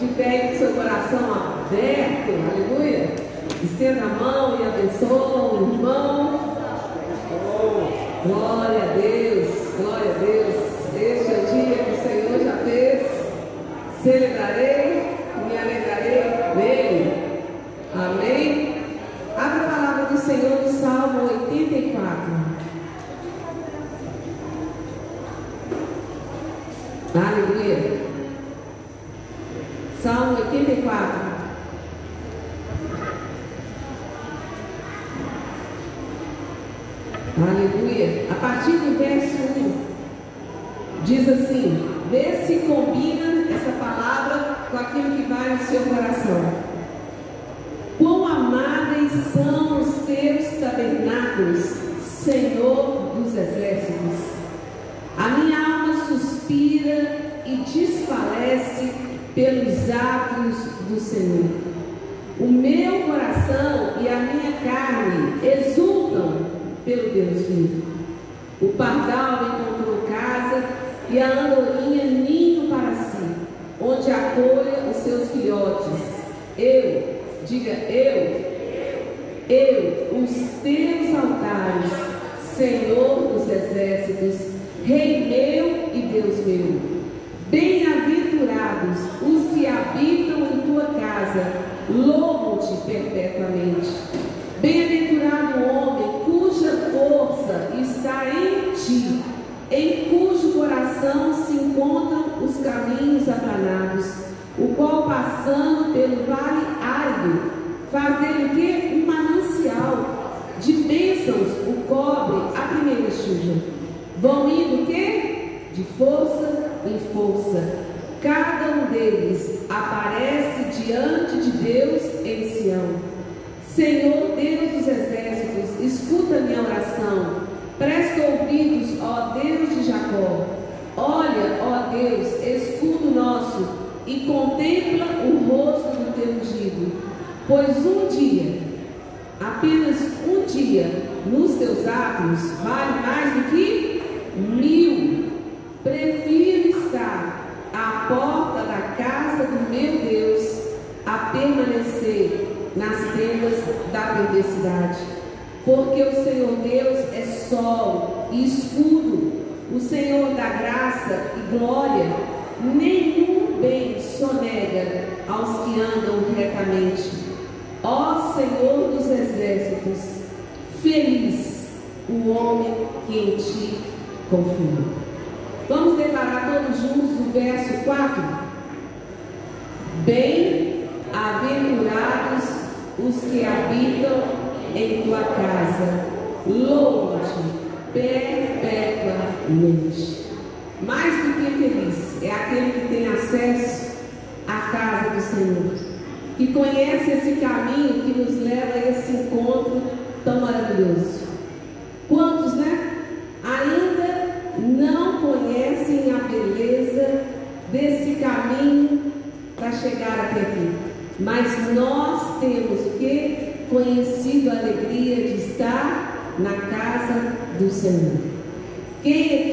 de pé com seu coração aberto, aleluia. Estenda a mão e abençoa o irmão. Glória a Deus, glória a Deus. Este é o dia que o Senhor já fez. Celebrarei, me alegrarei nele. Amém. Abra a palavra do Senhor no Salmo 84. Aleluia. 34. Feliz o homem que em ti confia. Vamos declarar todos juntos o verso 4. Bem-aventurados os que habitam em tua casa, louva-te perpetuamente. Mais do que feliz é aquele que tem acesso à casa do Senhor, que conhece esse caminho que nos leva a esse encontro tão maravilhoso. Quantos, né? Ainda não conhecem a beleza desse caminho para chegar até aqui. Mas nós temos o que? Conhecido a alegria de estar na casa do Senhor. Quem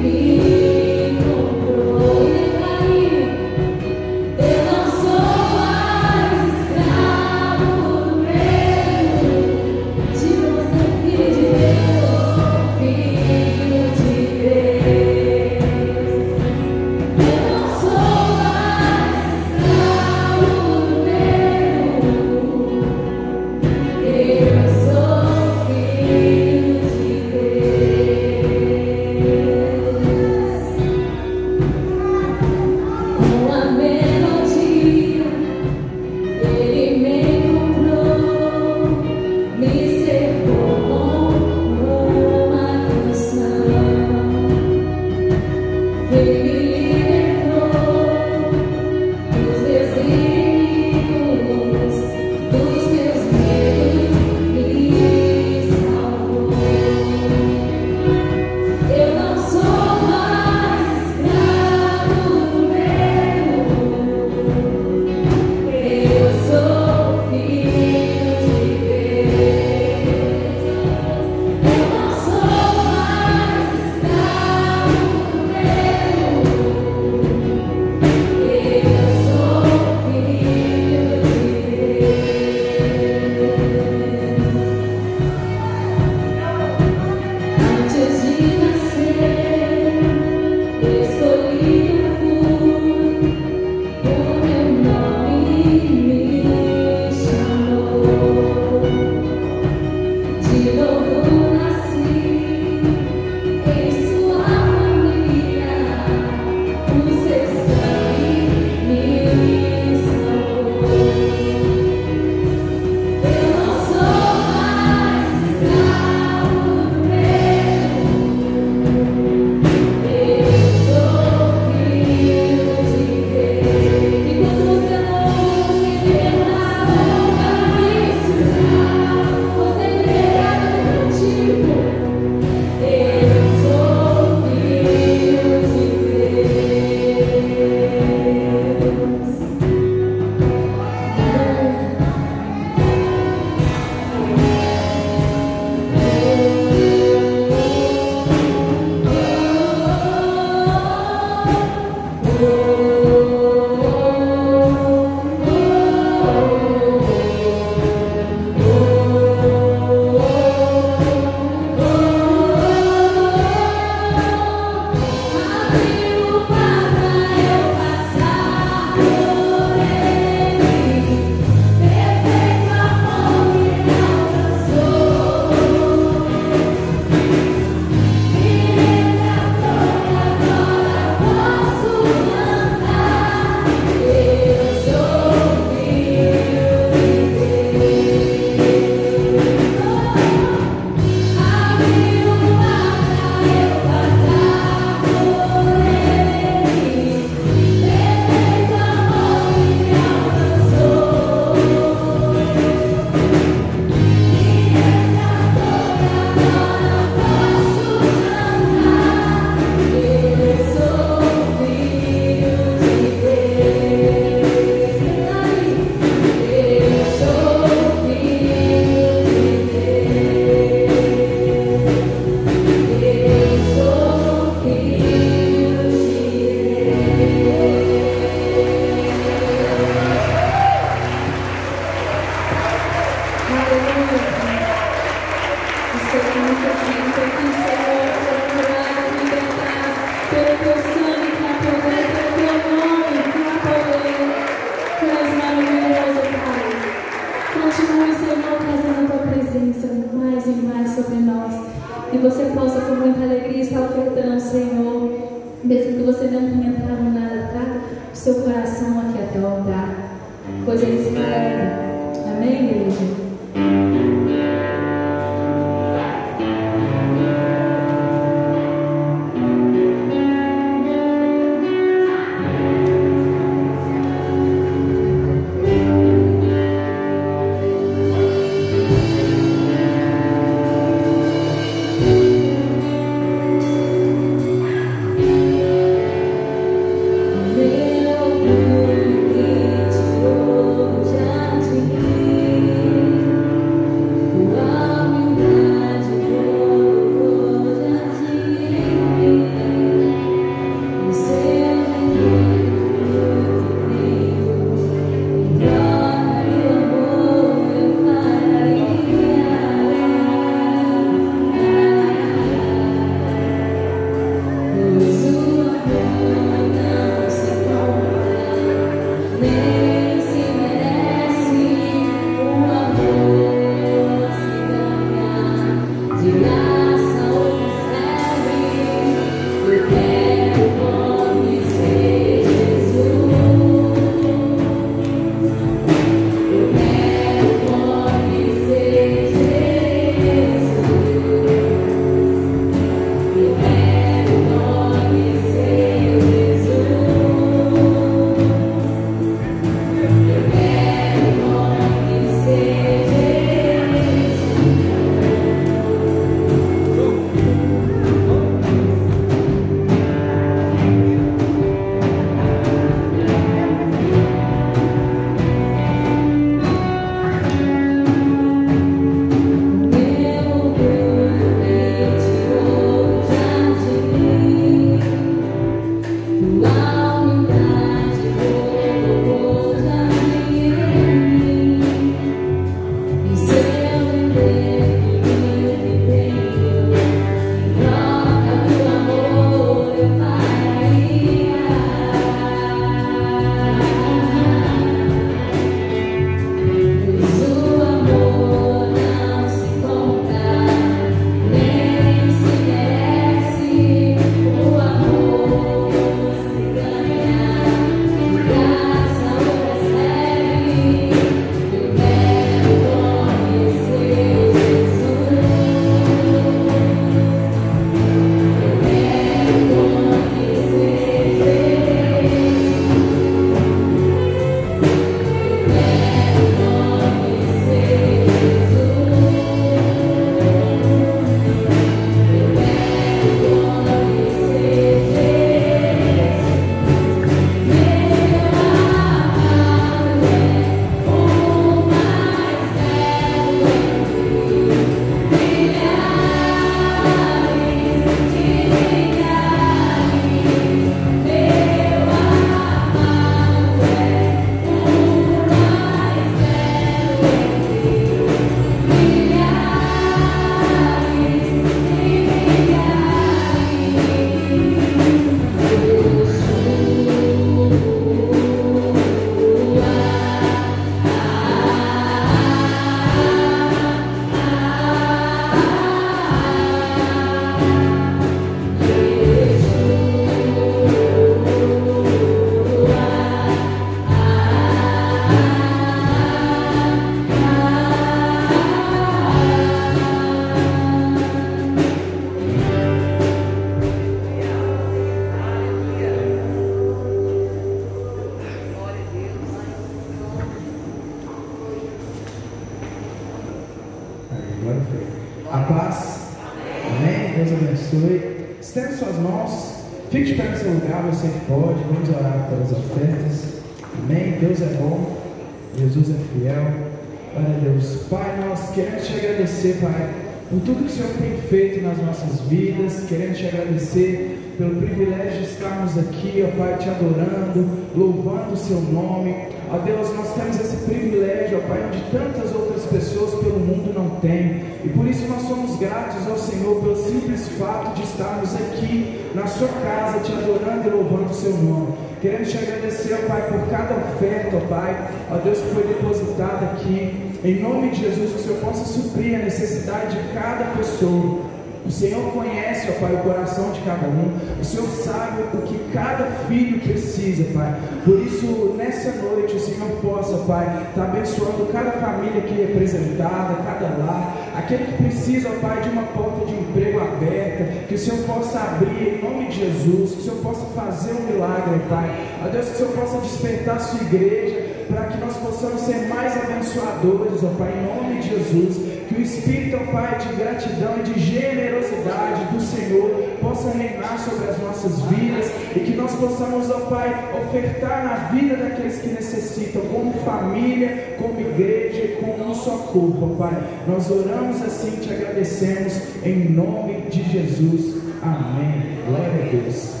Deus. Pai, nós queremos te agradecer, Pai, por tudo que o Senhor tem feito nas nossas vidas. Queremos te agradecer pelo privilégio de estarmos aqui, ó Pai, te adorando, louvando o seu nome. Ó Deus, nós temos esse privilégio, ó Pai, onde tantas outras pessoas pelo mundo não têm. E por isso nós somos gratos ao Senhor pelo simples fato de estarmos aqui na sua casa, te adorando e louvando o seu nome. Queremos te agradecer, ó Pai, por cada oferta, ó Pai, ó Deus, que foi depositada aqui. Em nome de Jesus, que o Senhor possa suprir a necessidade de cada pessoa. O Senhor conhece, ó Pai, o coração de cada um. O Senhor sabe o que cada filho precisa, Pai. Por isso, nessa noite, o Senhor possa, Pai, estar tá abençoando cada família aqui representada, cada lar. Aquele que precisa, ó Pai, de uma porta de emprego aberta. Que o Senhor possa abrir em nome de Jesus. Que o Senhor possa fazer um milagre, Pai. Ó Deus, que o Senhor possa despertar a sua igreja. Para que nós possamos ser mais abençoadores, ó Pai, em nome de Jesus que o Espírito, ó Pai, de gratidão e de generosidade do Senhor possa reinar sobre as nossas vidas e que nós possamos, ó Pai, ofertar na vida daqueles que necessitam, como família, como igreja e como um corpo, ó Pai. Nós oramos assim te agradecemos em nome de Jesus. Amém. Glória a Deus.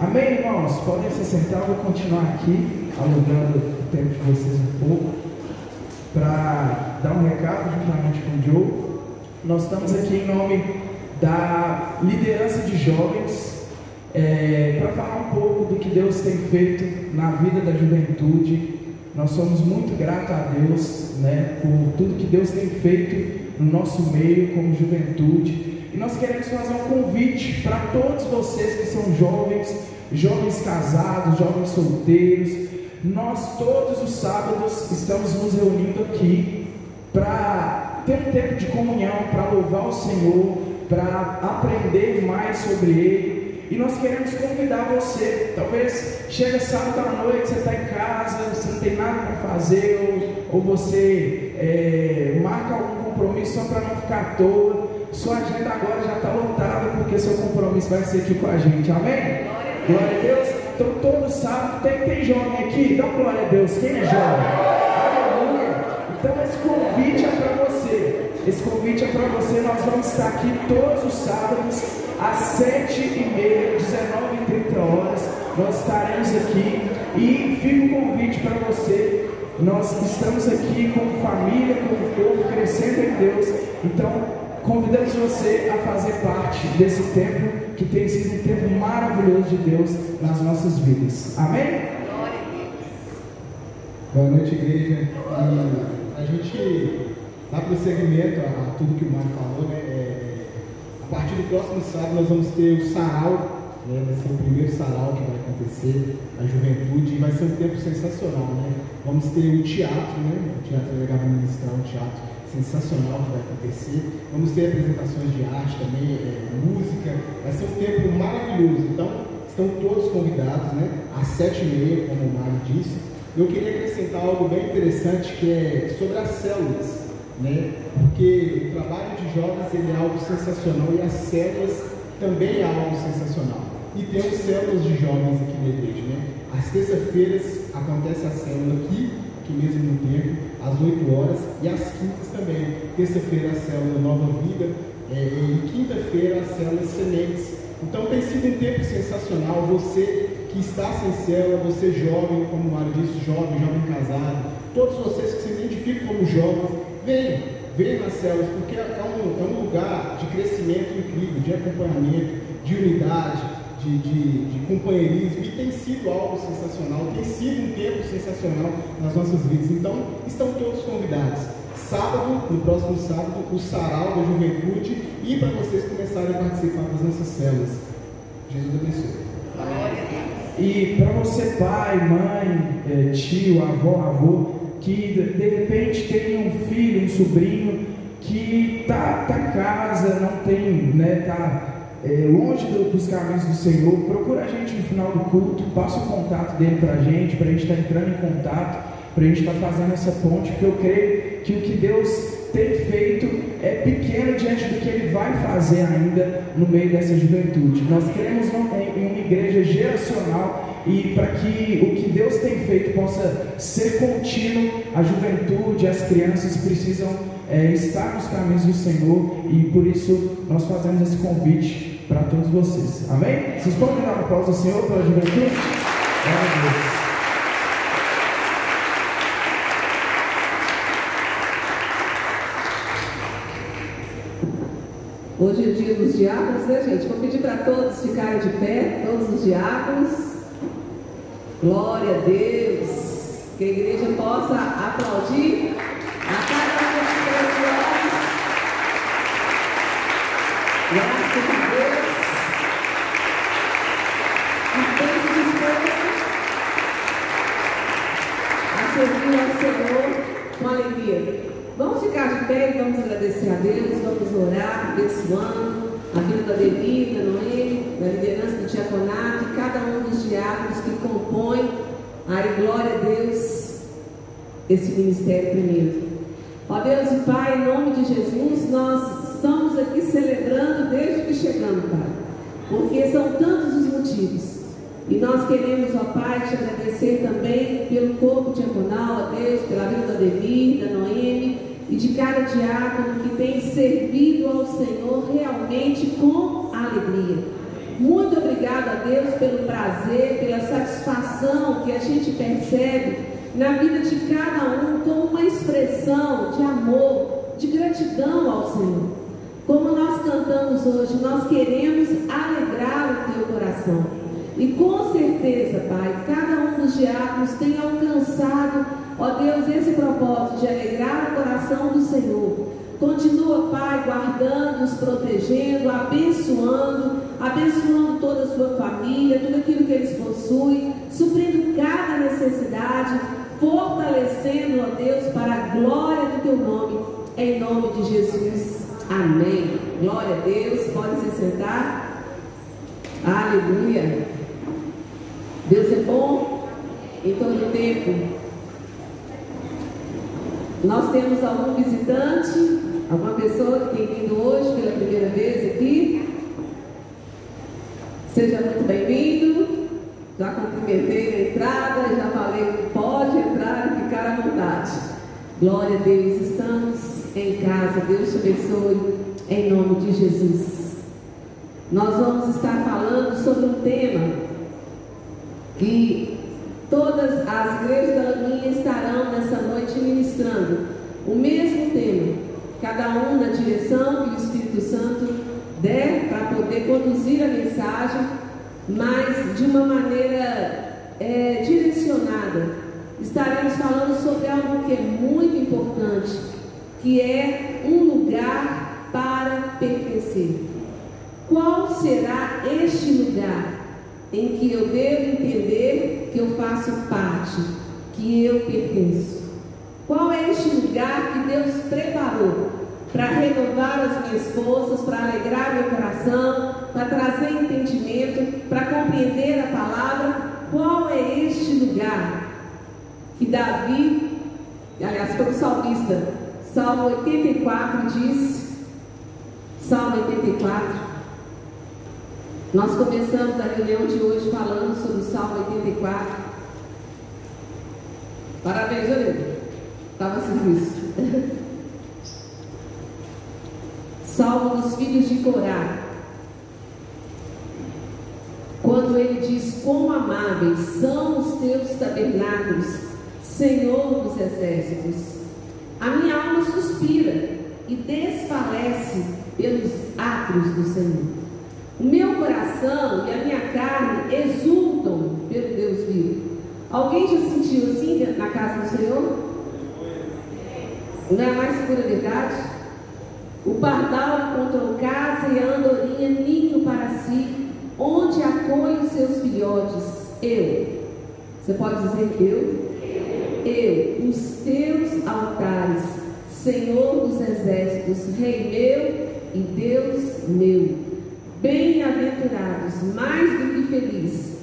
Amém, irmãos? Podem se sentar, eu vou continuar aqui, alugando tempo de vocês um pouco para dar um recado juntamente com o Joe. Nós estamos aqui em nome da liderança de jovens é, para falar um pouco do que Deus tem feito na vida da juventude. Nós somos muito gratos a Deus né, por tudo que Deus tem feito no nosso meio como juventude. E nós queremos fazer um convite para todos vocês que são jovens, jovens casados, jovens solteiros, nós todos os sábados estamos nos reunindo aqui para ter um tempo de comunhão, para louvar o Senhor, para aprender mais sobre Ele. E nós queremos convidar você. Talvez chega sábado à noite, você está em casa, você não tem nada para fazer, ou, ou você é, marca algum compromisso só para não ficar à toa. Sua agenda agora já está lotada, porque seu compromisso vai ser aqui com a gente. Amém? Glória a Deus. Então todo sábado tem, tem jovem aqui, dá glória a Deus. Quem é jovem? Então esse convite é para você. Esse convite é para você. Nós vamos estar aqui todos os sábados, às sete e meia, 19 e 30 horas. Nós estaremos aqui. E fica o convite para você. Nós estamos aqui como família, como povo, crescendo em Deus. Então, convidamos você a fazer parte desse tempo que tem sido um tempo maravilhoso de Deus nas nossas vidas. Amém? Boa noite, igreja. E a gente dá prosseguimento a, tudo que o Mário falou, né? É, a partir do próximo sábado nós vamos ter o sarau, né? vai ser o primeiro sarau que vai acontecer, a juventude, e vai ser um tempo sensacional, né? Vamos ter o teatro, né? O teatro é legal ministrar o teatro sensacional que vai acontecer. Vamos ter apresentações de arte também, é, música. Vai ser um tempo maravilhoso. Então, estão todos convidados, né? Às sete e meia, como o Mário disse. Eu queria acrescentar algo bem interessante que é sobre as células, né? Porque o trabalho de jovens ele é algo sensacional e as células também é algo sensacional. E temos células de jovens aqui na igreja, né? Às terças-feiras acontece a célula aqui, aqui mesmo no tempo às 8 horas, e às quintas também. Terça-feira a célula Nova Vida, é, e quinta-feira a célula Sementes. Então tem sido um tempo sensacional. Você que está sem célula, você jovem, como o Mário disse, jovem, jovem casado, todos vocês que se identificam como jovens, venham, venham nas células, porque é um, é um lugar de crescimento incrível, de acompanhamento, de unidade, de, de, de, companheirismo e tem sido algo sensacional, tem sido um tempo sensacional nas nossas vidas. Então, estão todos convidados. Sábado, no próximo sábado, o sarau da juventude e para vocês começarem a participar das nossas células. Jesus abençoe. E para você, pai, mãe, eh, tio, avó, avô, que de repente tem um filho, um sobrinho que tá, tá em casa, não tem, né, tá é, longe do, dos caminhos do Senhor, procura a gente no final do culto, passa o contato dele para a gente, para a gente estar tá entrando em contato, para a gente estar tá fazendo essa ponte, porque eu creio que o que Deus tem feito é pequeno diante do que Ele vai fazer ainda no meio dessa juventude. Nós queremos uma, uma igreja geracional e para que o que Deus tem feito possa ser contínuo, a juventude, as crianças precisam é, estar nos caminhos do Senhor e por isso nós fazemos esse convite para todos vocês. Amém? Vocês podem dar uma pausa, Senhor, pela juventude? Glória a Deus. Hoje é dia dos diáconos, né, gente? Vou pedir para todos ficarem de pé, todos os diáconos. Glória a Deus. Que a igreja possa aplaudir a cada um dos seus Graças a Deus. Estamos dispostos a servir ao Com alegria. Vamos ficar de pé e vamos agradecer a Deus, vamos orar, abençoando a vida da Devida, Noemi, da liderança do diaconato e cada um dos diáconos que compõem, ai glória a Deus, esse ministério primeiro. Ó Deus e Pai, em nome de Jesus, nós estamos aqui celebrando desde que chegamos, Pai, porque são tantos os motivos. E nós queremos, ó Pai, te agradecer também pelo corpo diaconal, ó Deus, pela vida da Devir, da Noemi, e de cada diácono que tem servido ao Senhor realmente com alegria. Muito obrigado a Deus pelo prazer, pela satisfação que a gente percebe na vida de cada um como uma expressão de amor, de gratidão ao Senhor. Como nós cantamos hoje, nós queremos alegrar o teu coração. E com certeza, Pai, cada um dos diáconos tem alcançado Ó Deus, esse propósito de alegrar o coração do Senhor. Continua, Pai, guardando, nos protegendo, abençoando, abençoando toda a sua família, tudo aquilo que eles possuem, suprindo cada necessidade, fortalecendo, ó Deus, para a glória do teu nome, em nome de Jesus. Amém. Glória a Deus. Pode se sentar. Aleluia. Deus é bom em todo tempo. Nós temos algum visitante, alguma pessoa que tem vindo hoje pela primeira vez aqui. Seja muito bem-vindo. Já cumprimentei na entrada, já falei que pode entrar e ficar à vontade. Glória a Deus, estamos em casa. Deus te abençoe em nome de Jesus. Nós vamos estar falando sobre um tema que Todas as igrejas da Lagoinha estarão nessa noite ministrando o mesmo tema, cada um na direção que o Espírito Santo der para poder conduzir a mensagem, mas de uma maneira é, direcionada. Estaremos falando sobre algo que é muito importante, que é um lugar para pertencer. Qual será este lugar? Em que eu devo entender que eu faço parte, que eu pertenço. Qual é este lugar que Deus preparou para renovar as minhas forças, para alegrar meu coração, para trazer entendimento, para compreender a palavra? Qual é este lugar que Davi, aliás, foi o salmista, Salmo 84 diz, Salmo 84, nós começamos a reunião de hoje falando sobre o Salmo 84. Parabéns, Olívio. Estava serviço. Salmo dos filhos de Corá. Quando ele diz: Quão amáveis são os teus tabernáculos, Senhor dos exércitos. A minha alma suspira e desfalece pelos atos do Senhor. O meu coração e a minha carne exultam pelo Deus vivo. Alguém já sentiu assim na casa do Senhor? Não é mais pura verdade? O pardal encontrou casa e a andorinha ninho para si, onde acolhe os seus filhotes. Eu. Você pode dizer eu? Eu, os teus altares, Senhor dos exércitos, Rei meu e Deus meu. Bem-aventurados, mais do que felizes,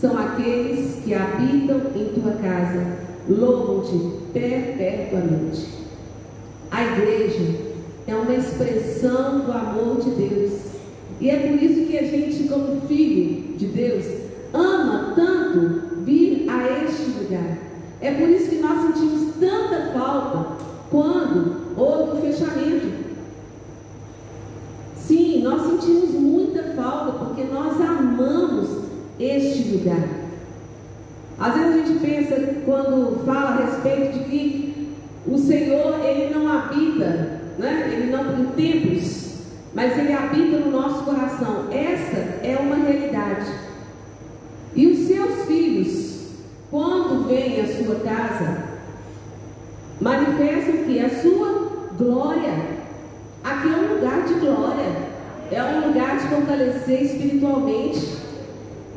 são aqueles que habitam em tua casa, louvam-te perpetuamente. A igreja é uma expressão do amor de Deus. E é por isso que a gente, como filho de Deus, ama tanto vir a este lugar. É por isso que nós sentimos tanta falta quando houve o fechamento. Sim, nós sentimos muita falta porque nós amamos este lugar. Às vezes a gente pensa, quando fala a respeito de que o Senhor, Ele não habita, né? Ele não, em templos, mas Ele habita no nosso coração. Essa é uma realidade. E os seus filhos, quando vêm à sua casa, manifestam que a sua glória. Aqui é um lugar de glória, é um lugar de fortalecer espiritualmente,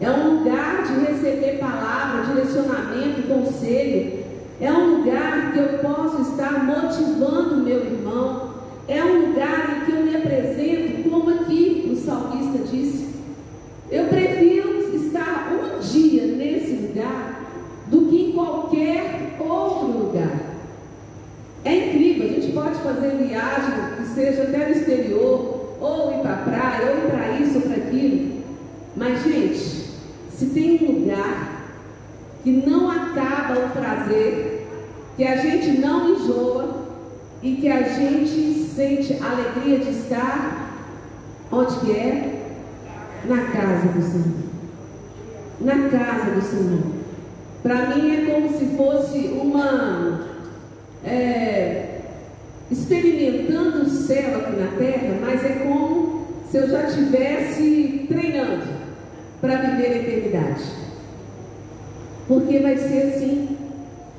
é um lugar de receber palavra, direcionamento, conselho, é um lugar que eu posso estar motivando o meu irmão, é um lugar em que eu me apresento, como aqui o salmista disse. Eu prefiro estar um dia nesse lugar do que em qualquer outro lugar. É incrível, a gente pode fazer viagem seja até no exterior, ou ir para a praia, ou ir para isso ou para aquilo. Mas, gente, se tem um lugar que não acaba o prazer, que a gente não enjoa e que a gente sente a alegria de estar onde que é? Na casa do Senhor. Na casa do Senhor. Para mim é como se fosse uma é, experimentando o céu aqui na terra, mas é como se eu já estivesse treinando para viver a eternidade. Porque vai ser assim: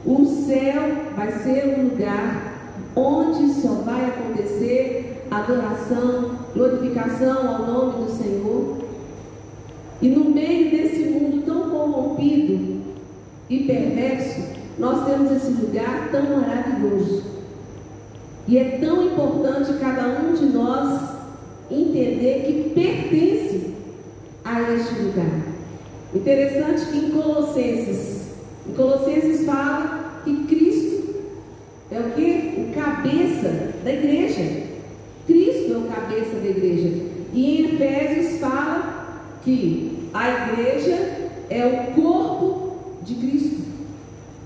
o céu vai ser um lugar onde só vai acontecer adoração, glorificação ao nome do Senhor. E no meio desse mundo tão corrompido e perverso, nós temos esse lugar tão maravilhoso. E é tão importante cada um de nós entender que pertence a este lugar. Interessante que em Colossenses, em Colossenses fala que Cristo é o que? O cabeça da igreja. Cristo é o cabeça da igreja. E em Efésios fala que a igreja é o corpo de Cristo.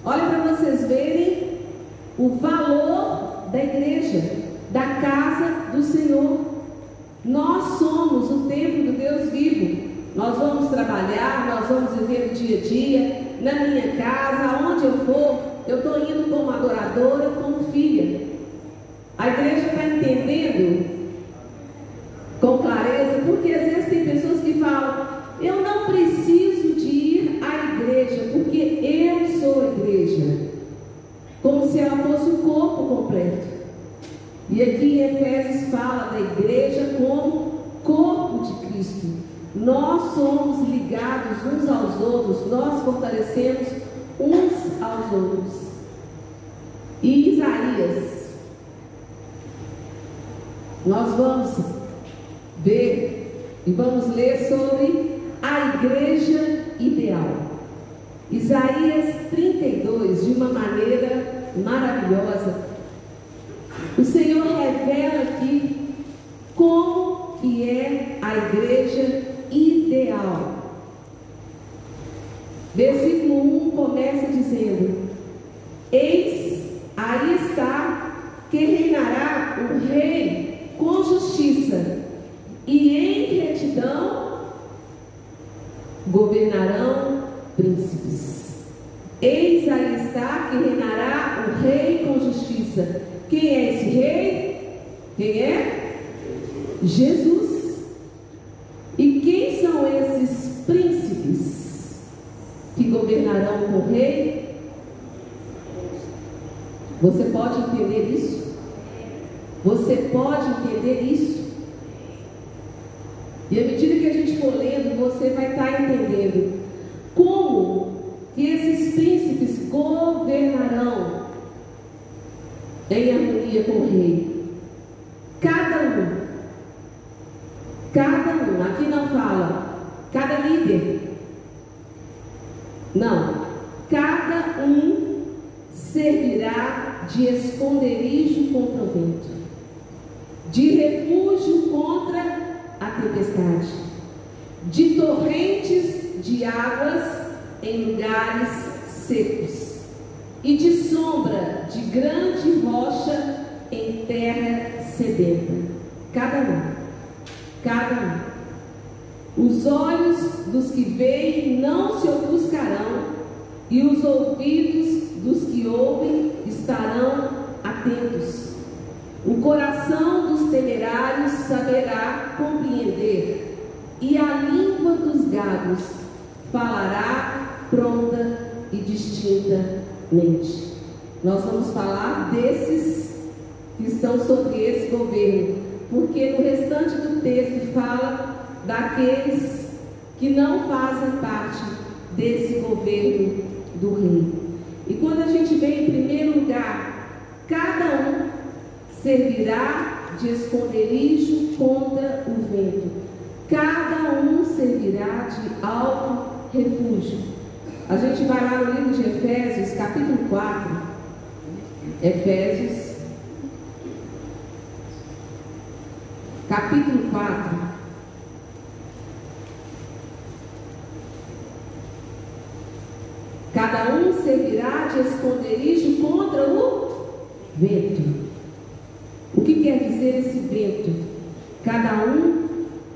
Olha para vocês verem o valor da igreja, da casa do Senhor. Nós somos o templo do Deus vivo. Nós vamos trabalhar, nós vamos viver o dia a dia, na minha casa, aonde eu for, tempestade, de torrentes de águas em lugares secos, e de sombra de grande rocha em terra sedenta. Cada um, cada um. Os olhos dos que veem não se ofuscarão, e os ouvidos dos que ouvem estarão atentos. O coração dos temerários saberá compreender, e a língua dos gados falará pronta e distintamente. Nós vamos falar desses que estão sobre esse governo, porque no restante do texto fala daqueles que não fazem parte desse governo do rei. E quando a gente vê em primeiro lugar, cada um servirá de esconderijo contra o vento. Cada um servirá de alto refúgio. A gente vai lá no livro de Efésios, capítulo 4. Efésios, capítulo 4. Cada um servirá de esconderijo contra o vento. O que quer dizer esse vento? Cada um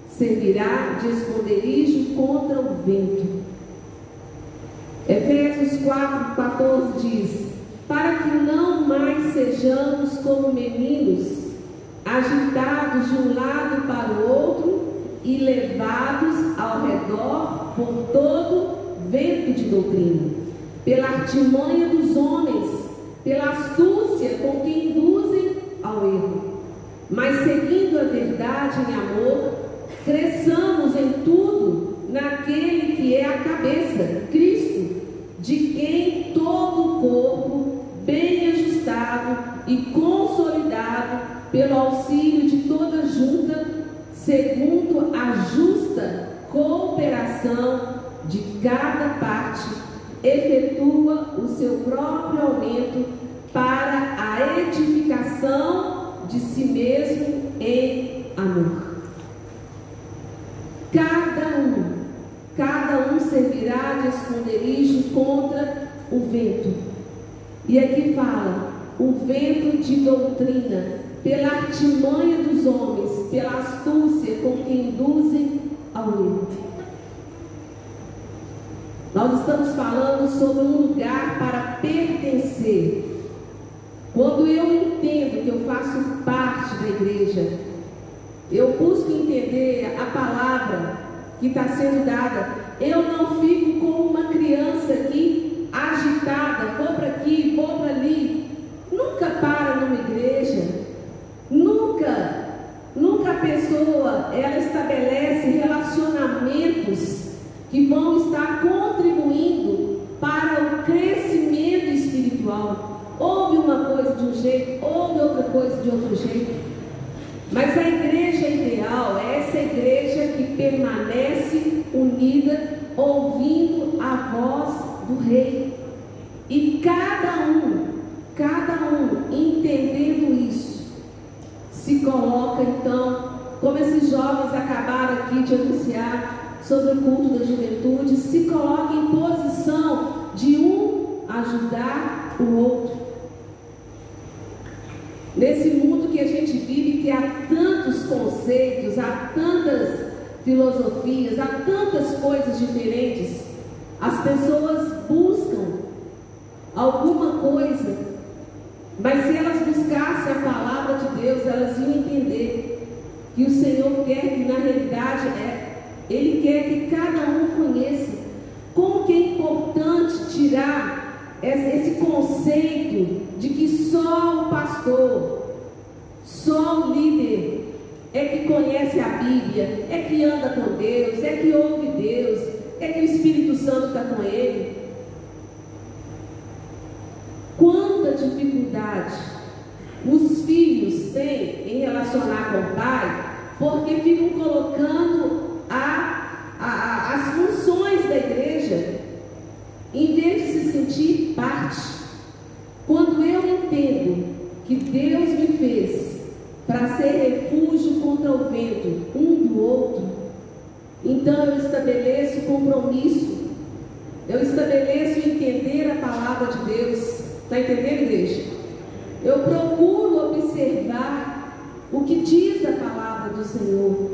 servirá de esconderijo contra o vento. Efésios 4, 14 diz: Para que não mais sejamos como meninos, agitados de um lado para o outro e levados ao redor por todo vento de doutrina, pela artimanha dos homens, pela astúcia com que induzem ao erro. Mas seguindo a verdade em amor, cresçamos em tudo naquele que é a cabeça, Cristo, de quem todo o corpo, bem ajustado e consolidado pelo auxílio de toda junta, segundo a justa cooperação de cada parte, efetua o seu próprio aumento para a edificação de si mesmo em amor. Cada um, cada um servirá de esconderijo contra o vento. E aqui fala, o vento de doutrina, pela artimanha dos homens, pela astúcia com que induzem ao erro. Nós estamos falando sobre um lugar para pertencer. Quando eu entendo que eu faço parte da igreja, eu busco entender a palavra que está sendo dada. Eu não fico como uma criança aqui, agitada, vou para aqui, vou para ali. Nunca para numa igreja. Nunca, nunca a pessoa ela estabelece relacionamentos que vão estar contribuindo para o crescimento espiritual. Houve uma coisa de um jeito, houve outra coisa de outro jeito. Mas a igreja ideal é essa igreja que permanece unida, ouvindo a voz do Rei. E cada um, cada um entendendo isso, se coloca então, como esses jovens acabaram aqui de anunciar sobre o culto da juventude, se coloca em posição de um ajudar o outro. Nesse mundo que a gente vive, que há tantos conceitos, há tantas filosofias, há tantas coisas diferentes, as pessoas buscam alguma coisa, mas se elas buscassem a palavra de Deus, elas iam entender que o Senhor quer que na realidade é, Ele quer que cada um conheça como que é importante tirar esse conceito de que só o pastor, só o líder é que conhece a Bíblia, é que anda com Deus, é que ouve Deus, é que o Espírito Santo está com ele. Quanta dificuldade os filhos têm em relacionar com o pai, porque ficam colocando a, a, as funções da igreja em vez de se sentir parte. Quando eu entendo que Deus me fez para ser refúgio contra o vento um do outro, então eu estabeleço compromisso, eu estabeleço entender a palavra de Deus. Está entendendo, igreja? Eu procuro observar o que diz a palavra do Senhor.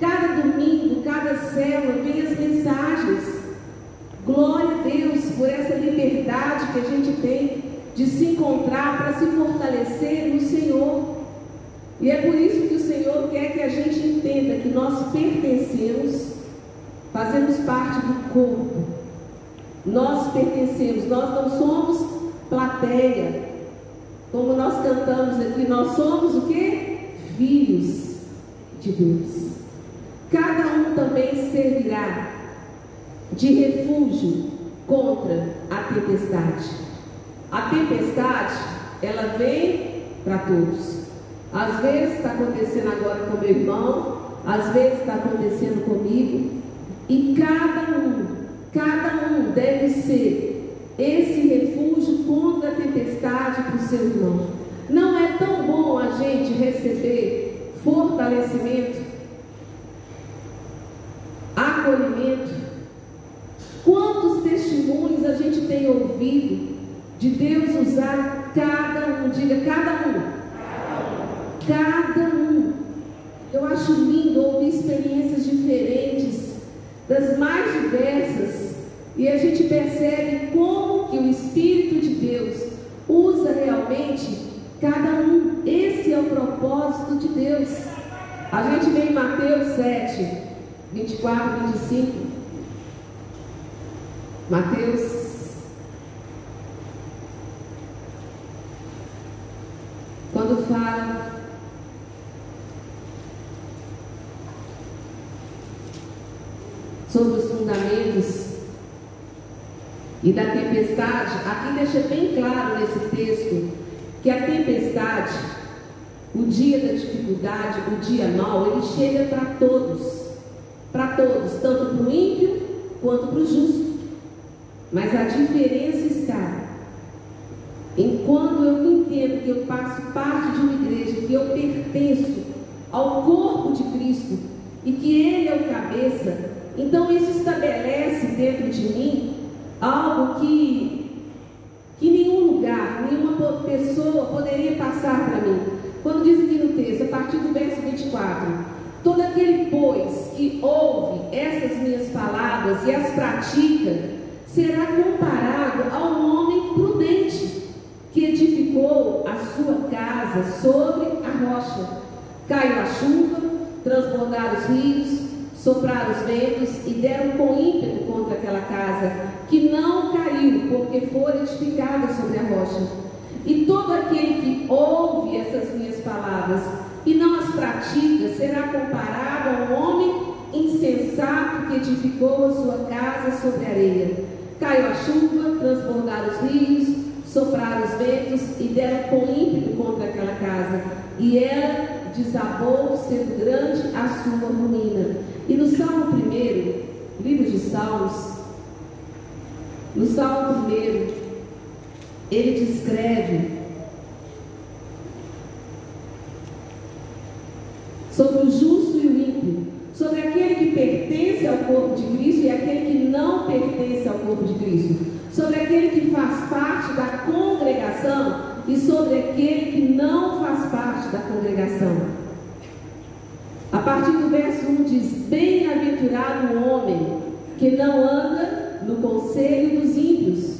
Cada domingo, cada célula, vem as mensagens. Glória a Deus por essa liberdade que a gente tem de se encontrar para se fortalecer no Senhor. E é por isso que o Senhor quer que a gente entenda que nós pertencemos, fazemos parte do corpo. Nós pertencemos, nós não somos plateia. Como nós cantamos aqui, nós somos o que? Filhos de Deus. Cada um também servirá de refúgio contra a tempestade. A tempestade, ela vem para todos. Às vezes está acontecendo agora com meu irmão, às vezes está acontecendo comigo. E cada um, cada um deve ser esse refúgio contra a tempestade para o seu irmão. Não é tão bom a gente receber fortalecimento, acolhimento. Quantos testemunhos a gente tem ouvido de Deus usar cada um, diga cada um cada um. Eu acho lindo ouvir experiências diferentes, das mais diversas, e a gente percebe como que o Espírito de Deus usa realmente cada um. Esse é o propósito de Deus. A gente vê em Mateus 7, 24, 25. Mateus quando fala sobre os fundamentos e da tempestade, aqui deixa bem claro nesse texto que a tempestade, o dia da dificuldade, o dia mau, ele chega para todos, para todos, tanto para o ímpio quanto para o justo. Mas a diferença está em quando eu entendo que eu faço parte de uma igreja, que eu pertenço ao corpo de Cristo e que Ele é o cabeça, então isso estabelece dentro de mim algo que, que nenhum lugar, nenhuma pessoa poderia passar para mim. Quando diz aqui no texto, a partir do verso 24, todo aquele, pois, que ouve essas minhas palavras e as pratica, será comparado a um homem prudente que edificou a sua casa sobre a rocha. Caiu a chuva, transbordaram os rios, sopraram os ventos e deram com ímpeto contra aquela casa, que não caiu, porque foi edificada sobre a rocha. E todo aquele que ouve essas minhas palavras e não as pratica, será comparado a um homem insensato que edificou a sua casa sobre a areia. Caiu a chuva, transbordaram os rios, sopraram os ventos e deram com ímpeto contra aquela casa. E ela desabou, sendo grande a sua ruína. E no Salmo 1, livro de Salmos, no Salmo 1, ele descreve sobre o justo e o ímpio, sobre aquele que pertence ao corpo de Cristo e aquele que não pertence ao corpo de Cristo, sobre aquele que faz parte da congregação e sobre aquele que não faz parte da congregação. A partir do verso 1 diz: Bem-aventurado o homem que não anda no conselho dos ímpios,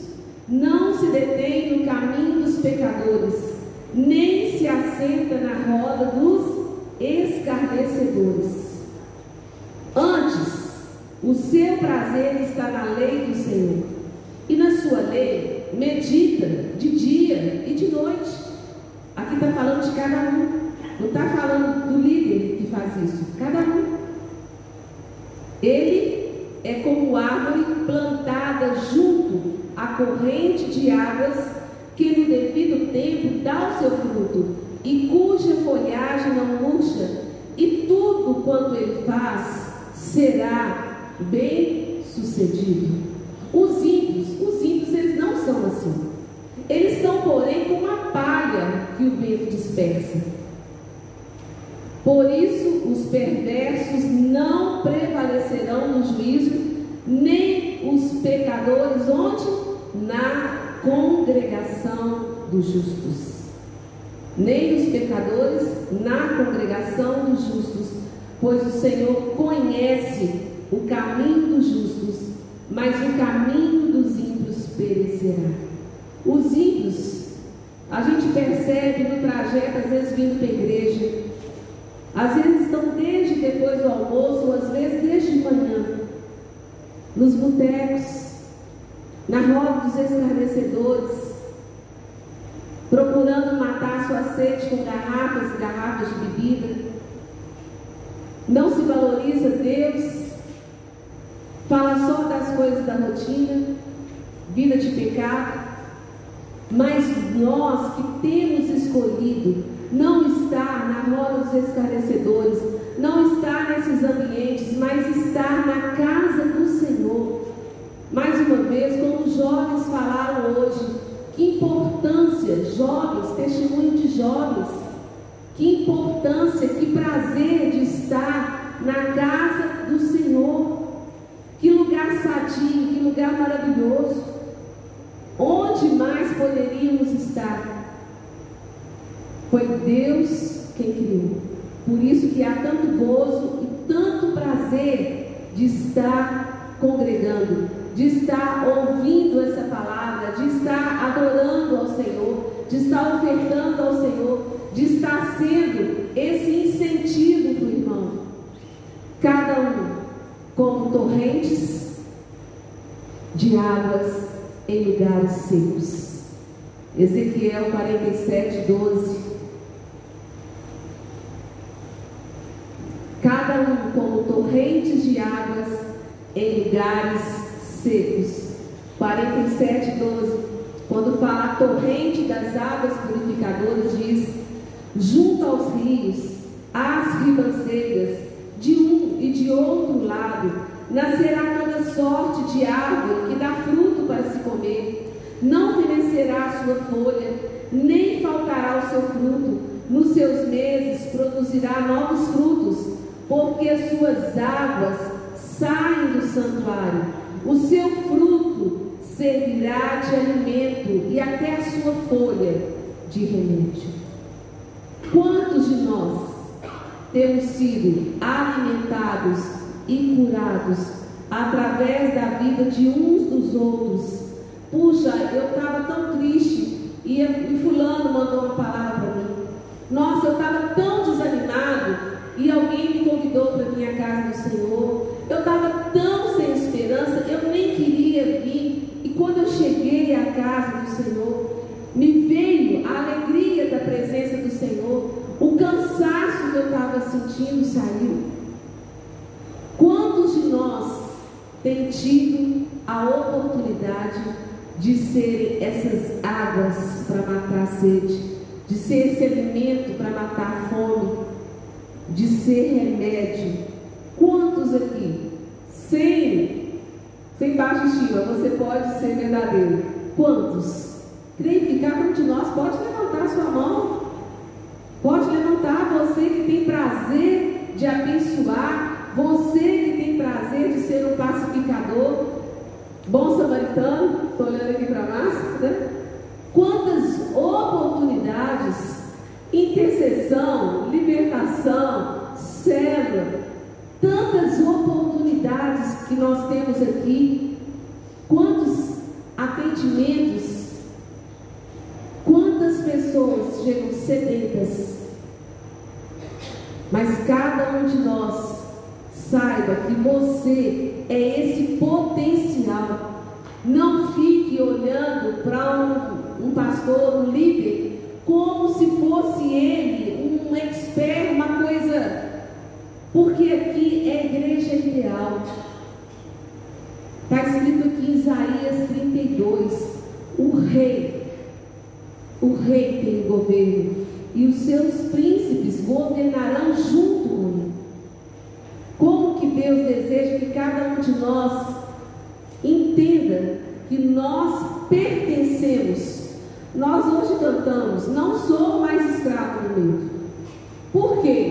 não se detém no caminho dos pecadores, nem se assenta na roda dos escarnecedores. Antes, o seu prazer está na lei do Senhor, e na sua lei medita de dia e de noite. Aqui está falando de cada um. Não está falando do líder que faz isso, cada um. Ele é como árvore plantada junto à corrente de águas que no devido tempo dá o seu fruto e cuja folhagem não murcha, e tudo quanto ele faz será bem sucedido. Os ímpios, os ímpios eles não são assim. Eles são, porém, como a palha que o vento dispersa. Por isso, os perversos não prevalecerão no juízo, nem os pecadores, onde? Na congregação dos justos. Nem os pecadores na congregação dos justos, pois o Senhor conhece o caminho dos justos, mas o caminho dos ímpios perecerá. Os ímpios, a gente percebe no trajeto, às vezes vindo para a igreja, Às vezes estão desde depois do almoço, ou às vezes desde de manhã, nos botecos, na roda dos escarnecedores, procurando matar sua sede com garrafas e garrafas de bebida. Não se valoriza Deus, fala só das coisas da rotina, vida de pecado, mas nós que temos escolhido não estar na roda dos escarnecedores, não estar nesses ambientes, mas estar na casa do Senhor. Mais uma vez, como os jovens falaram hoje, que importância, jovens, testemunho de jovens, que importância, que prazer de estar na casa do Senhor. Que lugar sadio, que lugar maravilhoso. Onde mais poderíamos estar? Foi Deus quem criou. Por isso que há tanto gozo e tanto prazer de estar congregando, de estar ouvindo essa palavra, de estar adorando ao Senhor, de estar ofertando ao Senhor, de estar sendo esse incentivo para o irmão. Cada um como torrentes de águas em lugares secos. Ezequiel 47, 12. Cada um como torrentes de águas em lugares secos. 47, 12. Quando fala torrente das águas purificadoras, diz: junto aos rios, às ribanceiras, de um e de outro lado, nascerá toda sorte de árvore que dá fruto Não perecerá a sua folha, nem faltará o seu fruto. Nos seus meses produzirá novos frutos, porque as suas águas saem do santuário. O seu fruto servirá de alimento e até a sua folha de remédio. Quantos de nós temos sido alimentados e curados através da vida de uns dos outros? Puxa, eu estava tão triste e, e fulano mandou uma palavra para mim. Nossa, eu estava tão desanimado e alguém me convidou para minha casa do Senhor. Eu estava tão sem esperança, eu nem queria vir. E quando eu cheguei à casa do Senhor, me veio a alegria da presença do Senhor. O cansaço que eu estava sentindo saiu. Quantos de nós têm tido a oportunidade de ser essas águas para matar a sede, de ser esse alimento para matar a fome, de ser remédio? Quantos aqui, sem, sem baixa estima, você pode ser verdadeiro? Quantos? Creio que cada um de nós pode levantar sua mão Pode levantar você que tem prazer de abençoar, você que tem prazer de ser um pacificador, bom samaritano, estou olhando aqui para massa, né? Quantas oportunidades, intercessão, libertação, célula, tantas oportunidades que nós temos aqui, quantos atendimentos Quantas pessoas chegam sedentas? Mas cada um de nós saiba que você é esse potencial. Não fique olhando para um, um pastor, um líder, como se fosse ele um expert, uma coisa. Porque aqui é igreja ideal. Está escrito aqui em Isaías 32: o rei o rei tem o governo e os seus príncipes governarão junto com ele. Como que Deus deseja que cada um de nós entenda que nós pertencemos. Nós hoje cantamos, não sou mais escravo do medo. Por quê?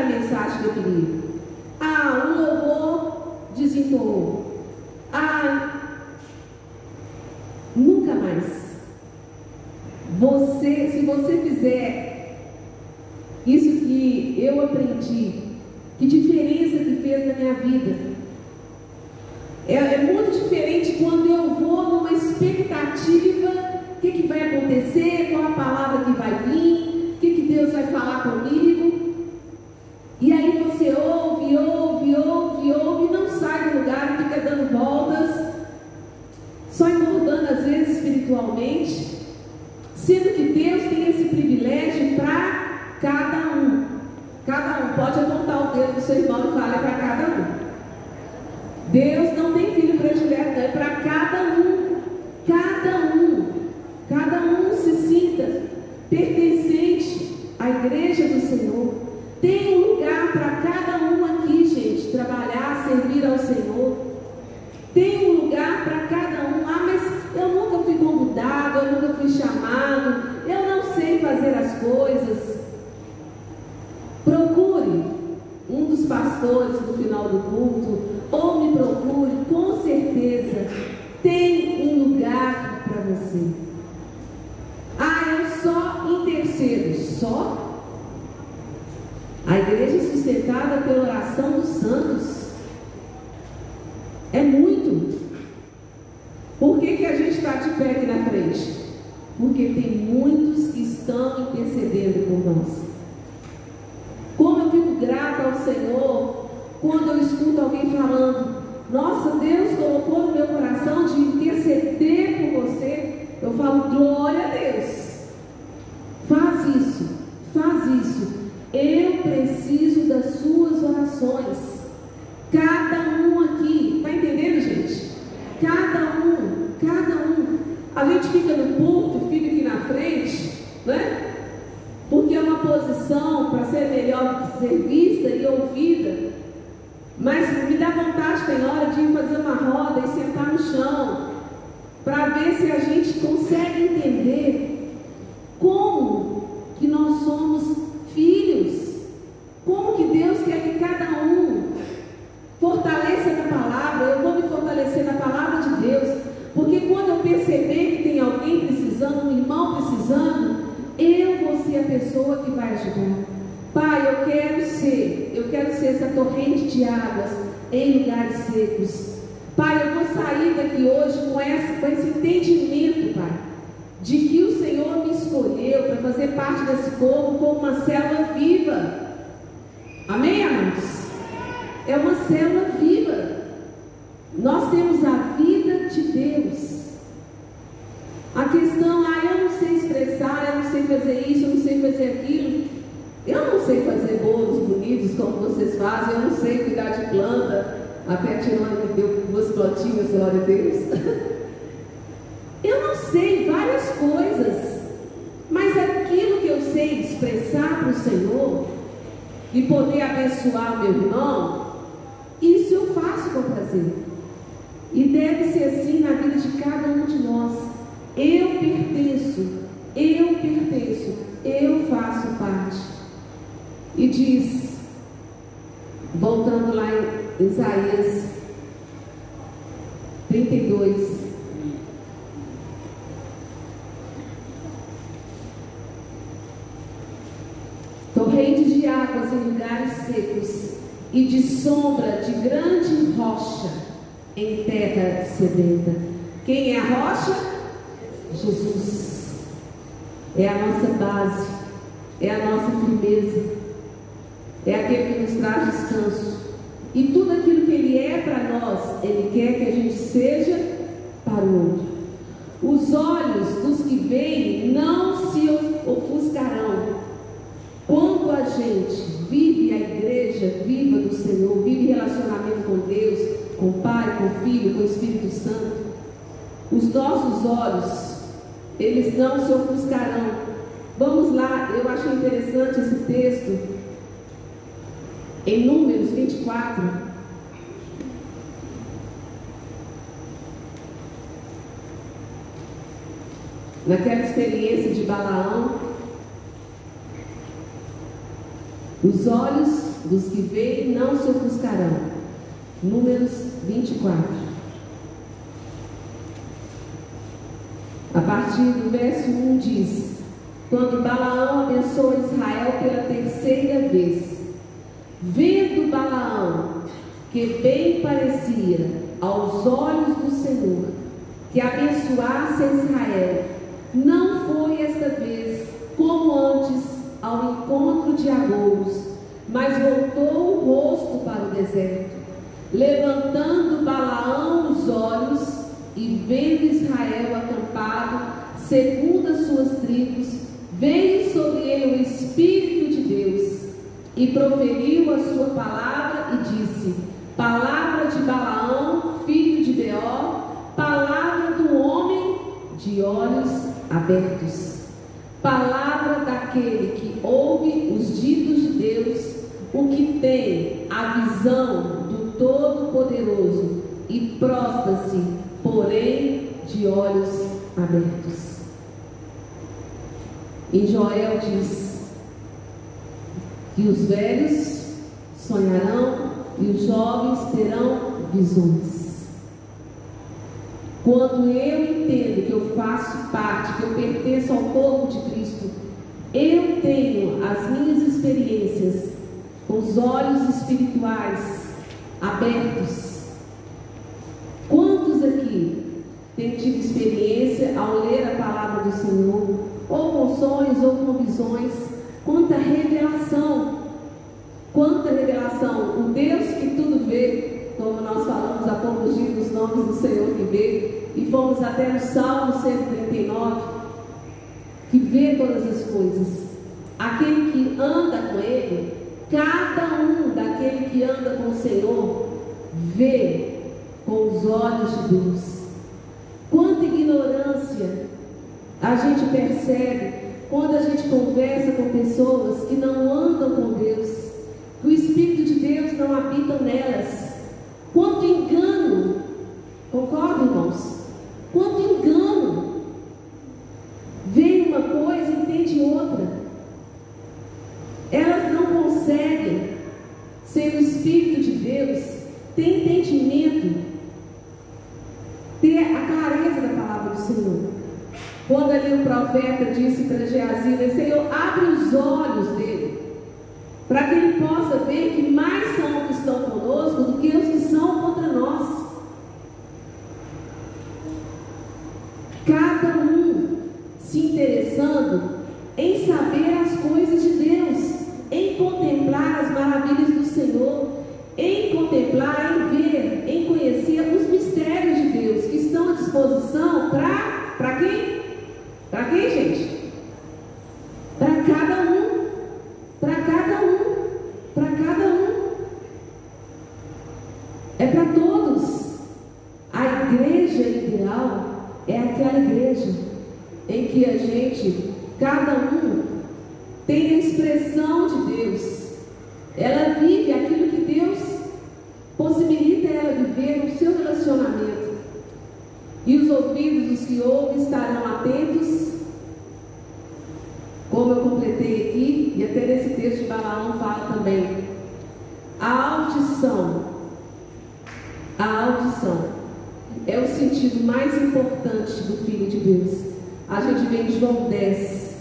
A mensagem eu queria. Ah, o louvor desentoou. Parte desse povo como uma célula viva. Amém, amados? É uma célula viva. Nós temos a vida de Deus. A questão, ah, eu não sei expressar, eu não sei fazer isso, eu não sei fazer aquilo. Eu não sei fazer bolos bonitos como vocês fazem, eu não sei cuidar de planta. Até a Tirona me deu duas plantinhas, glória a Deus. Eu não sei várias coisas, mas aquilo que eu sei expressar para o Senhor e poder abençoar meu irmão, isso eu faço com prazer. E deve ser assim na vida de cada um de nós. Eu pertenço, eu pertenço, eu faço parte. E diz, voltando lá em Isaías 32, torrentes de águas em lugares secos e de sombra de grande rocha em terra sedenta. Quem é a rocha? Jesus. É a nossa base, é a nossa firmeza, é aquele que nos traz descanso. E tudo aquilo que Ele é para nós, Ele quer que a gente seja para o outro. Os olhos dos que veem não se ofuscarão. Quando a gente vive a igreja viva do Senhor, vive relacionamento com Deus, com o Pai, com o Filho, com o Espírito Santo, os nossos olhos, eles não se ofuscarão. Vamos lá, eu acho interessante esse texto, em Números 24. Naquela experiência de Balaão, os olhos dos que veem não se ofuscarão. Números 24. A partir do verso 1 diz: Quando Balaão abençoou Israel pela terceira vez, Vendo Balaão que bem parecia aos olhos do Senhor que abençoasse Israel, não foi esta vez como antes ao encontro de agouros, mas voltou o rosto para o deserto, levantando Balaão os olhos e vendo Israel acampado segundo as suas tribos, veio sobre ele o Espírito de Deus e proferiu a sua palavra e disse: Palavra de Balaão, filho de Beó, palavra do homem de olhos abertos, palavra daquele que ouve os ditos de Deus, o que tem a visão do Todo-Poderoso e prostra-se, porém, de olhos abertos. Em Joel diz: e os velhos sonharão e os jovens terão visões. Quando eu entendo que eu faço parte, que eu pertenço ao povo de Cristo, eu tenho as minhas experiências com os olhos espirituais abertos. Quantos têm tido experiência ao ler a palavra do Senhor, ou com sonhos ou com visões? Quanta revelação! Quanta revelação! O Deus que tudo vê, como nós falamos há poucos dias dos nomes do Senhor que vê, e fomos até no Salmo 139, que vê todas as coisas. Aquele que anda com Ele, cada um daquele que anda com o Senhor, vê com os olhos de Deus. Quanta ignorância a gente percebe quando a gente conversa com pessoas que não andam com Deus, que o Espírito de Deus não habita nelas. Quanto engano, concorda, irmãos? Quanto engano. Vê uma coisa e entende outra. Elas não conseguem ser o Espírito de Deus, ter entendimento, ter a clareza da palavra do Senhor. Quando ali o profeta disse para Geazi, Senhor, abre os olhos dele, para que ele possa saber que mais são os que estão conosco do que os que são contra nós. Cada um se interessando em saber as coisas de Deus, em contemplar as maravilhas do Senhor, em contemplar, em ver, em conhecer os mistérios de Deus estão à disposição para quem? Para quem, gente? Para cada um. Para cada um. Para cada um. É para todos. A igreja ideal é aquela igreja em que a gente, cada um, tem a expressão de Deus. Ela vive aquilo que Deus possibilita ela viver no seu relacionamento. E os ouvidos dos que ouvem estarão atentos, como eu completei aqui, e até nesse texto de Balaão fala também. A audição, a audição é o sentido mais importante do Filho de Deus. A gente vê em João 10.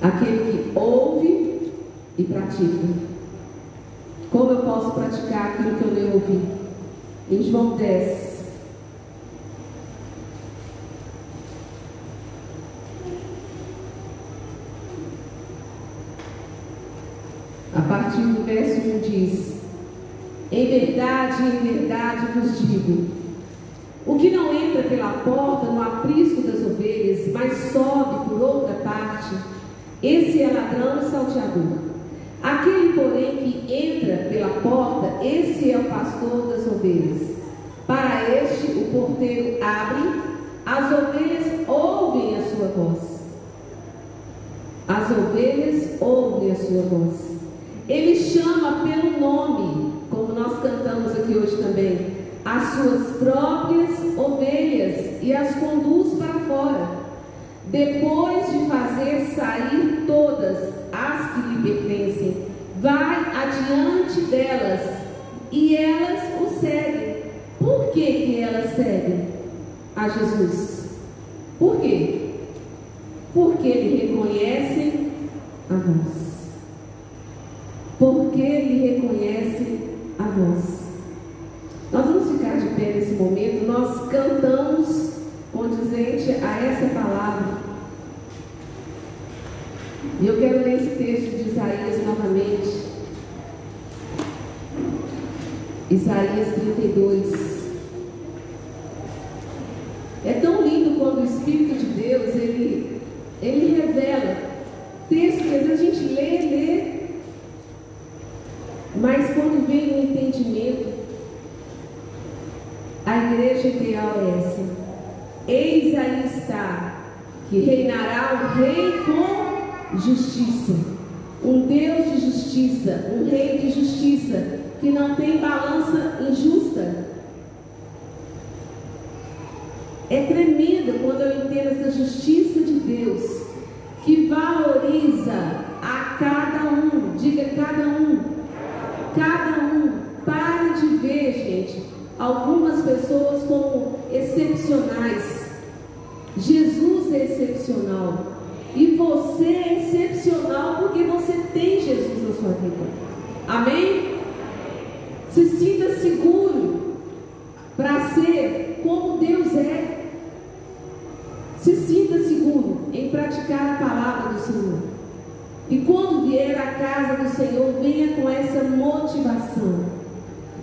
Aquele que ouve e pratica. Como eu posso praticar aquilo que eu nem ouvi? Em João 10. A partir do verso 1 diz: Em verdade, em verdade vos digo: o que não entra pela porta no aprisco das ovelhas, mas sobe por outra parte, esse é ladrão e salteador. Aquele, porém, que entra pela porta, esse é o pastor das ovelhas. Para este, o porteiro abre, as ovelhas ouvem a sua voz. As ovelhas ouvem a sua voz. Ele chama pelo nome, como nós cantamos aqui hoje também, as suas próprias ovelhas e as. Depois de fazer sair todas as que lhe pertencem, vai adiante delas e elas o seguem. Por que, que elas seguem a Jesus? Por quê? Porque lhe reconhecem a voz. Porque lhe reconhecem a voz. Nós vamos ficar de pé nesse momento. Nós cantamos condizente a essa palavra. E eu quero ler esse texto de Isaías novamente. Isaías 32. É tão lindo quando o Espírito de Deus ele, ele revela textos que às vezes a gente lê, lê, mas quando vem o entendimento, a igreja ideal é essa. Eis aí está, que reinará o rei com justiça. Um Deus de justiça, um rei de justiça, que não tem balança injusta. É tremendo quando eu entendo essa justiça de Deus, que valoriza a cada um, diga cada um, cada um. Pare de ver, gente, algumas pessoas como excepcionais. Jesus é excepcional. E você é excepcional porque você tem Jesus na sua vida. Amém? Se sinta seguro para ser como Deus é. Se sinta seguro em praticar a palavra do Senhor. E quando vier à casa do Senhor, venha com essa motivação.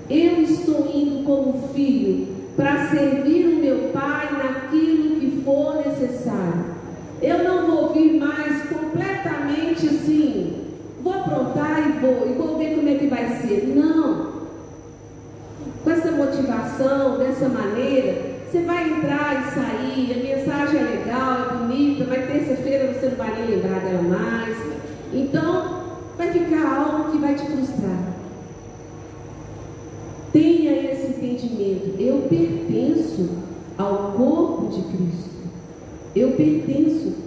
Eu estou indo como filho para servir o meu pai naquilo que for necessário. Eu não vou vir mais completamente assim, vou aprontar e vou, e vou ver como é que vai ser. Não. Com essa motivação, dessa maneira, você vai entrar e sair, a mensagem é legal, é bonita, mas terça-feira você não vai nem lembrar dela mais. Então, vai ficar algo que vai te frustrar. Tenha Eu pertenço ao corpo de Cristo. Eu pertenço.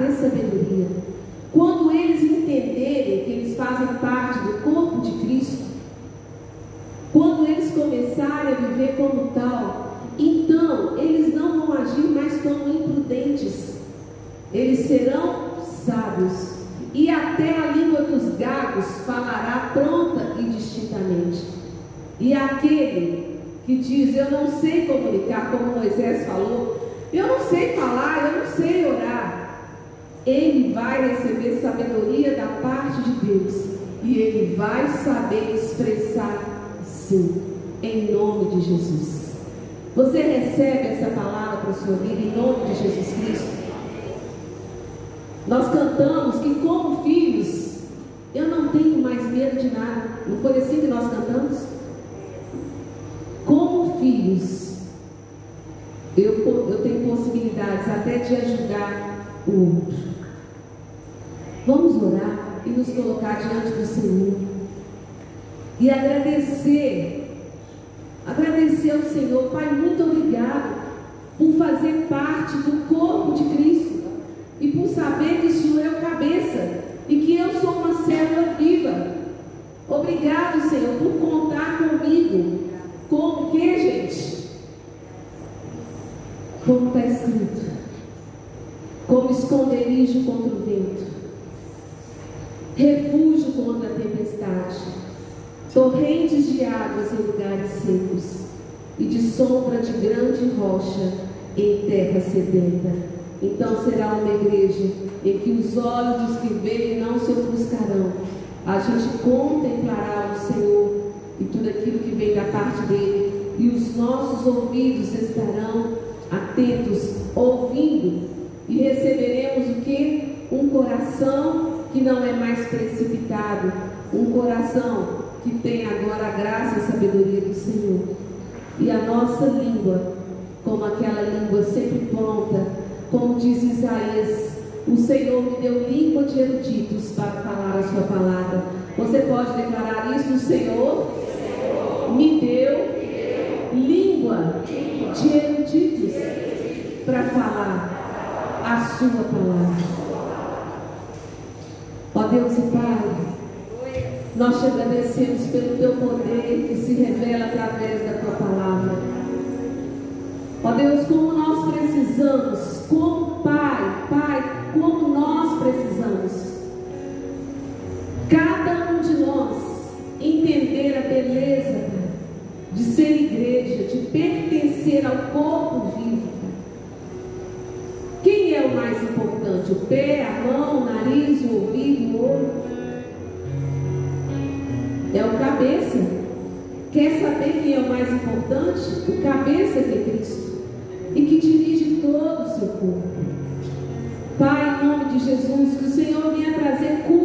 Ter sabedoria. Quando eles entenderem que eles fazem parte do corpo de Cristo, quando eles começarem a viver como tal, então eles não vão agir mais como imprudentes, eles serão sábios, e até a língua dos gagos falará pronta e distintamente. E aquele que diz: Eu não sei comunicar, como Moisés falou, eu não sei falar, eu não ele vai receber sabedoria da parte de Deus e ele vai saber expressar sim, em nome de Jesus. Você recebe essa palavra para a sua vida em nome de Jesus Cristo? Nós cantamos que, como filhos, eu não tenho mais medo de nada. Não foi assim que nós cantamos? Como filhos, eu, eu tenho possibilidades até de ajudar o outro. Vamos orar e nos colocar diante do Senhor. E agradecer ao Senhor. Pai, muito obrigado por fazer parte do corpo de Cristo. E por saber que o Senhor é o cabeça. E que eu sou uma célula viva. Obrigado, Senhor, por contar comigo. Como que, gente? Como está escrito. Como esconderijo contra o vento refúgio contra a tempestade, torrentes de águas em lugares secos e de sombra de grande rocha em terra sedenta. Então será uma igreja em que os olhos dos que veem não se ofuscarão. A gente contemplará o Senhor e tudo aquilo que vem da parte dele, e os nossos ouvidos estarão atentos, ouvindo, e receberemos o que? Um coração que não é mais precipitado, um coração que tem agora a graça e a sabedoria do Senhor. E a nossa língua, como aquela língua sempre pronta, como diz Isaías, o Senhor me deu língua de eruditos para falar a sua palavra. Você pode declarar isso? O Senhor me deu língua de eruditos para falar a sua palavra. Ó Deus e Pai, nós te agradecemos pelo teu poder que se revela através da o mais importante? O pé, a mão, o nariz, o ouvido, o olho? É o cabeça. Quer saber quem é o mais importante? O cabeça que é Cristo. E que dirige todo o seu corpo. Pai, em nome de Jesus, que o Senhor venha trazer cura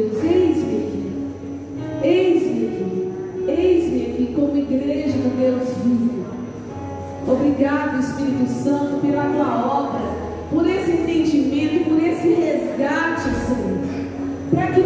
Deus, eis-me aqui, eis-me aqui, eis-me aqui como igreja do Deus vivo. Obrigado, Espírito Santo, pela tua obra, por esse entendimento, por esse resgate, Senhor. Para que